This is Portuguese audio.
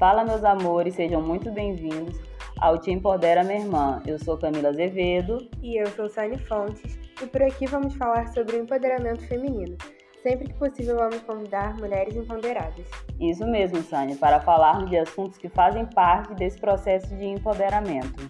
Fala, meus amores, sejam muito bem-vindos ao Te Empodera Minha Irmã. Eu sou Camila Azevedo. E eu sou Sani Fontes. E por aqui vamos falar sobre o empoderamento feminino. Sempre que possível, vamos convidar mulheres empoderadas. Isso mesmo, Sani, para falarmos de assuntos que fazem parte desse processo de empoderamento.